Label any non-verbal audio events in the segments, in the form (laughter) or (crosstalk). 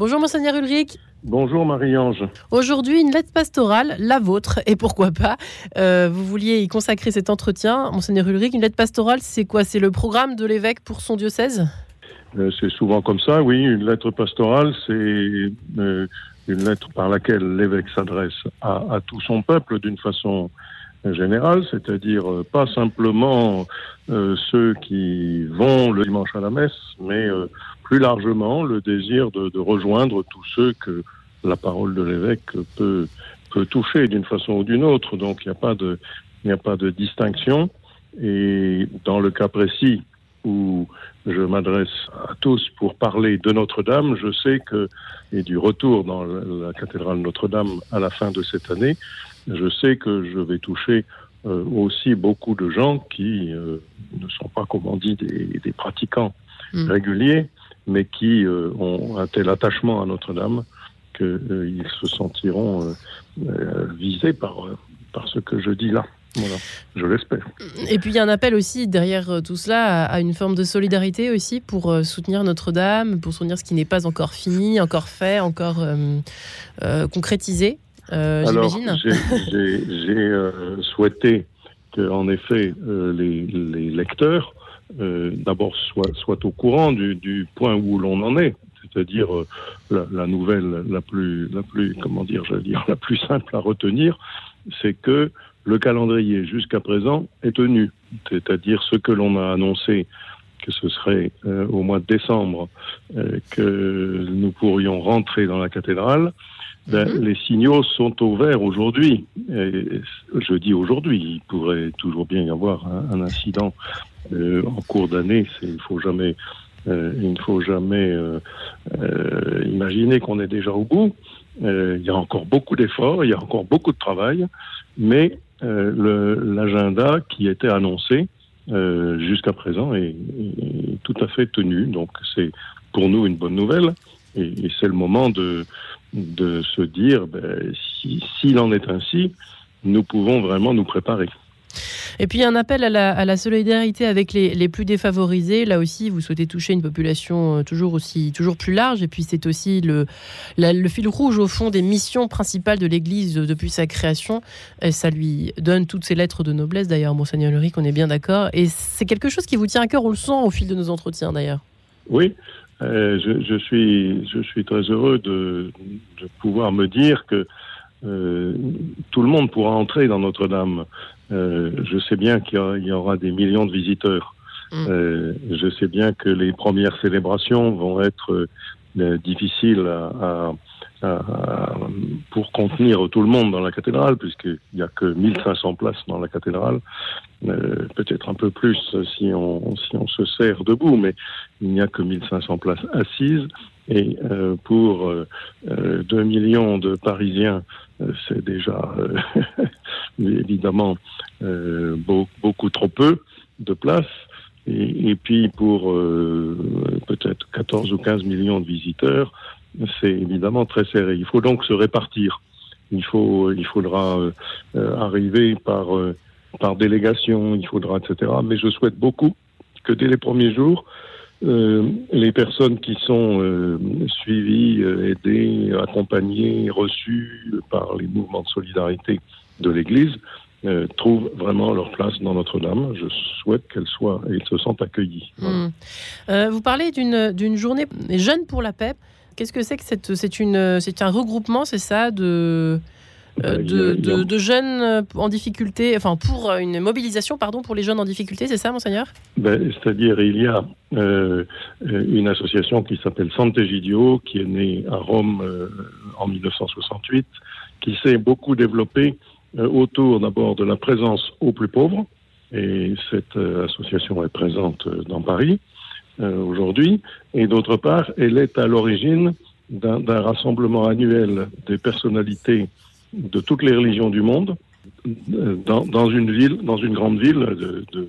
Bonjour Monseigneur Ulrich. Bonjour Marie-Ange. Aujourd'hui, une lettre pastorale, la vôtre, et pourquoi pas. Euh, vous vouliez y consacrer cet entretien. Monseigneur Ulrich, une lettre pastorale, c'est quoi? C'est le programme de l'évêque pour son diocèse? Euh, C'est souvent comme ça, oui. Une lettre pastorale, c'est euh, une lettre par laquelle l'évêque s'adresse à, à, tout son peuple d'une façon générale, c'est-à-dire pas simplement ceux qui vont le dimanche à la messe, mais plus largement le désir de, de, rejoindre tous ceux que la parole de l'évêque peut, peut toucher d'une façon ou d'une autre. Donc il n'y a pas de a pas de distinction. Et dans le cas précis où je m'adresse à tous pour parler de Notre-Dame, je sais que, et du retour dans la cathédrale Notre-Dame à la fin de cette année, je sais que je vais toucher euh, aussi beaucoup de gens qui euh, ne sont pas, comme on dit, des, des pratiquants mmh. réguliers, mais qui euh, ont un tel attachement à Notre-Dame qu'ils euh, se sentiront euh, visés par, par ce que je dis là. Voilà, je l'espère. Et puis il y a un appel aussi derrière tout cela à, une forme de solidarité aussi pour soutenir Notre-Dame, pour soutenir ce qui n'est pas encore fini, encore fait, encore euh, euh, concrétisé. Euh, j'imagine. J'ai souhaité que, en effet, les, les lecteurs euh, d'abord soit, soit au courant du, du point où l'on en est, c'est-à-dire euh, la, la, nouvelle la plus, la plus, comment dire, je dire, la plus simple à retenir, c'est que le calendrier jusqu'à présent est tenu, c'est-à-dire ce que l'on a annoncé que ce serait euh, au mois de décembre euh, que nous pourrions rentrer dans la cathédrale. Ben, -hmm. Les signaux sont au vert aujourd'hui. Je dis aujourd'hui, il pourrait toujours bien y avoir un, un incident euh, en cours d'année. Euh, il ne faut jamais euh, imaginer qu'on est déjà au bout. Il y a encore beaucoup d'efforts, il y a encore beaucoup de travail, mais l'agenda qui était annoncé jusqu'à présent est, tout à fait tenu. Donc c'est pour nous une bonne nouvelle. Et, c'est le moment de, de se dire, ben, s'il si, en est ainsi, nous pouvons vraiment nous préparer. Et puis un appel à la, solidarité avec les, plus défavorisés. Là aussi, vous souhaitez toucher une population euh, toujours aussi toujours plus large. Et puis c'est aussi le, fil rouge au fond des missions principales de l'Église depuis sa création. Et ça lui donne toutes ces lettres de noblesse. D'ailleurs, monseigneur Luric, on est bien d'accord. Et c'est quelque chose qui vous tient à cœur. On le sent au fil de nos entretiens, d'ailleurs. Oui, euh, je, suis, très heureux de, de pouvoir me dire que euh, tout le monde pourra entrer dans Notre-Dame. Euh, je sais bien qu'il y, y, aura des millions de visiteurs. Mmh. Euh, je sais bien que les premières célébrations vont être euh, difficiles à, à, à, pour contenir tout le monde dans la cathédrale, puisqu'il n'y a que 1500 places dans la cathédrale, euh, peut-être un peu plus si on, si on se sert debout, mais il n'y a que 1500 places assises. Et euh, pour euh, 2 millions de Parisiens, euh, c'est déjà euh, (laughs) évidemment euh, beau, beaucoup trop peu de place. Et, puis pour peut-être 14 ou 15 millions de visiteurs, c'est évidemment très serré. Il faut donc se répartir. Il, faut, il faudra arriver par, par délégation, il faudra, etc. Mais je souhaite beaucoup que dès les premiers jours, euh, les personnes qui sont euh, suivies, euh, aidées, accompagnées, reçues par les mouvements de solidarité de l'Église euh, trouvent vraiment leur place dans Notre-Dame. Je souhaite qu'elles soient et se sentent accueillies. Voilà. Mmh. vous parlez d'une journée jeune pour la paix. Qu'est-ce que c'est que c'est un regroupement, c'est ça, de euh, de, de, de, jeunes euh, en difficulté, enfin pour une mobilisation, pardon, pour les jeunes en difficulté, c'est ça, monseigneur? Ben, C'est-à-dire, il y a euh, une association qui s'appelle Sant'Egidio, qui est née à Rome euh, en 1968, qui s'est beaucoup développée euh, autour d'abord de la présence aux plus pauvres, et cette euh, association est présente dans Paris aujourd'hui, et d'autre part, elle est à l'origine d'un rassemblement annuel des personnalités de toutes les religions du monde dans, dans une ville, dans une grande ville de, de,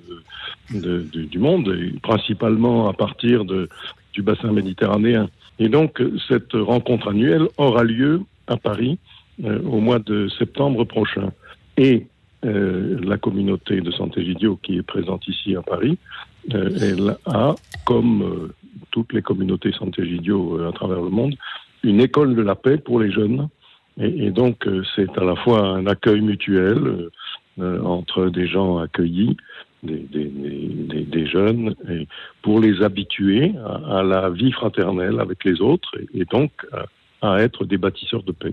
de, du monde, et principalement à partir de, du bassin méditerranéen. Et donc, cette rencontre annuelle aura lieu à Paris euh, au mois de septembre prochain. Et euh, la communauté de Sant'Egidio qui est présente ici à Paris, euh, elle a, comme euh, toutes les communautés Sant'Egidio euh, à travers le monde, une école de la paix pour les jeunes. Et, donc, c'est à la fois un accueil mutuel entre des gens accueillis, des, jeunes, pour les habituer à, la vie fraternelle avec les autres, et, donc à être des bâtisseurs de paix.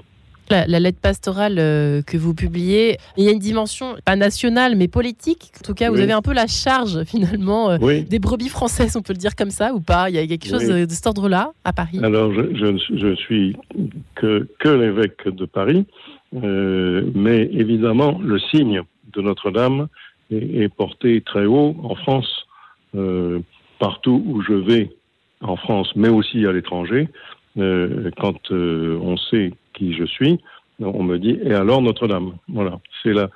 La, lettre pastorale euh, que vous publiez, il y a une dimension pas nationale mais politique. En tout cas, vous avez un peu la charge (laughs) finalement euh, des brebis françaises, on peut le dire comme ça ou pas? Il y a quelque chose de cet ordre-là à Paris? Alors, je, je, suis que, que l'évêque de Paris, euh, mais évidemment, le signe de Notre-Dame est, est, porté très haut en France, partout où je vais en France, mais aussi à l'étranger. Quand on sait qui je suis, on me dit et alors Notre-Dame Voilà, c'est la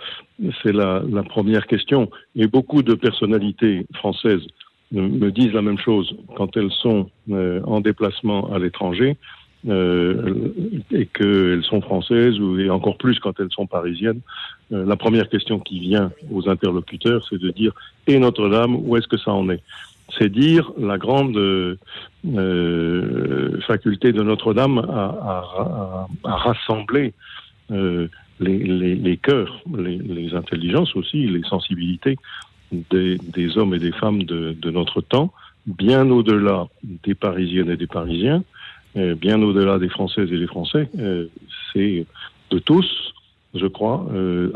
c'est la, la, première question. Et beaucoup de personnalités françaises me disent la même chose quand elles sont euh, en déplacement à l'étranger euh, et qu'elles sont françaises ou et encore plus quand elles sont parisiennes. Euh, la première question qui vient aux interlocuteurs, c'est de dire et Notre-Dame, où est-ce que ça en est? C'est dire la grande euh, faculté de Notre-Dame à, rassembler euh, les, cœurs, les, intelligences aussi, les sensibilités des, hommes et des femmes de, notre temps, bien au-delà des Parisiennes et des Parisiens, euh, bien au-delà des Françaises et des Français. c'est de tous, je crois,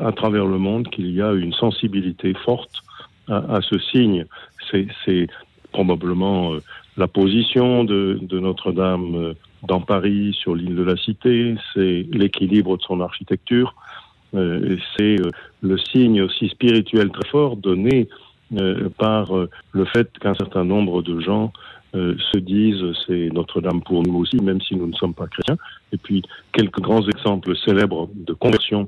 à travers le monde qu'il y a une sensibilité forte à, ce signe. C'est probablement euh, la position de, Notre-Dame euh, dans Paris, sur l'île de la Cité, c'est l'équilibre de son architecture, euh, c'est le signe aussi spirituel très fort donné par le fait qu'un certain nombre de gens se disent c'est Notre-Dame pour nous aussi, même si nous ne sommes pas chrétiens. Et puis quelques grands exemples célèbres de conversion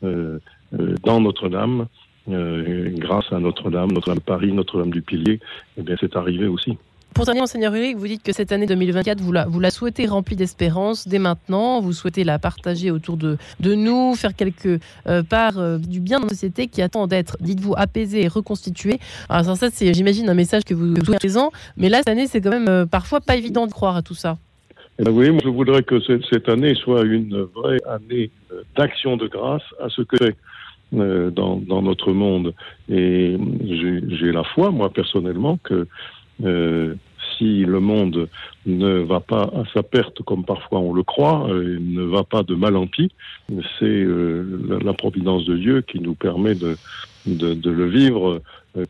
dans Notre-Dame grâce à Notre-Dame, Notre-Dame de Paris, Notre-Dame du Pilier, eh bien, c'est arrivé aussi. Pour terminer, Monseigneur Ulrich, vous dites que cette année 2024, vous la, vous la souhaitez remplie d'espérance dès maintenant. Vous souhaitez la partager autour de, de nous, faire quelque euh, part euh, du bien dans la société qui attend d'être, dites-vous, apaisée et reconstituée. Alors, ça, c'est, j'imagine, un message que vous, avez présent. Mais là, cette année, c'est quand même parfois pas évident de croire à tout ça. Eh ben oui, je voudrais que cette année soit une vraie année d'action de grâce à ce que euh, dans, notre monde. Et j'ai la foi, moi personnellement, que euh, si le monde ne va pas à sa perte comme parfois on le croit, euh, ne va pas de mal en pis, c'est euh, la, providence de Dieu qui nous permet de, le vivre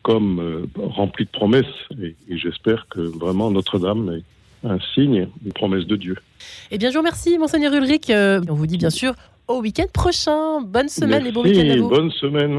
comme rempli de promesses. Et, et j'espère que vraiment Notre-Dame est un signe des promesses de Dieu. Eh bien, je vous remercie, Monseigneur Ulrich. on vous dit bien sûr au week-end prochain. Bonne semaine et bon week-end à vous. Bonne semaine.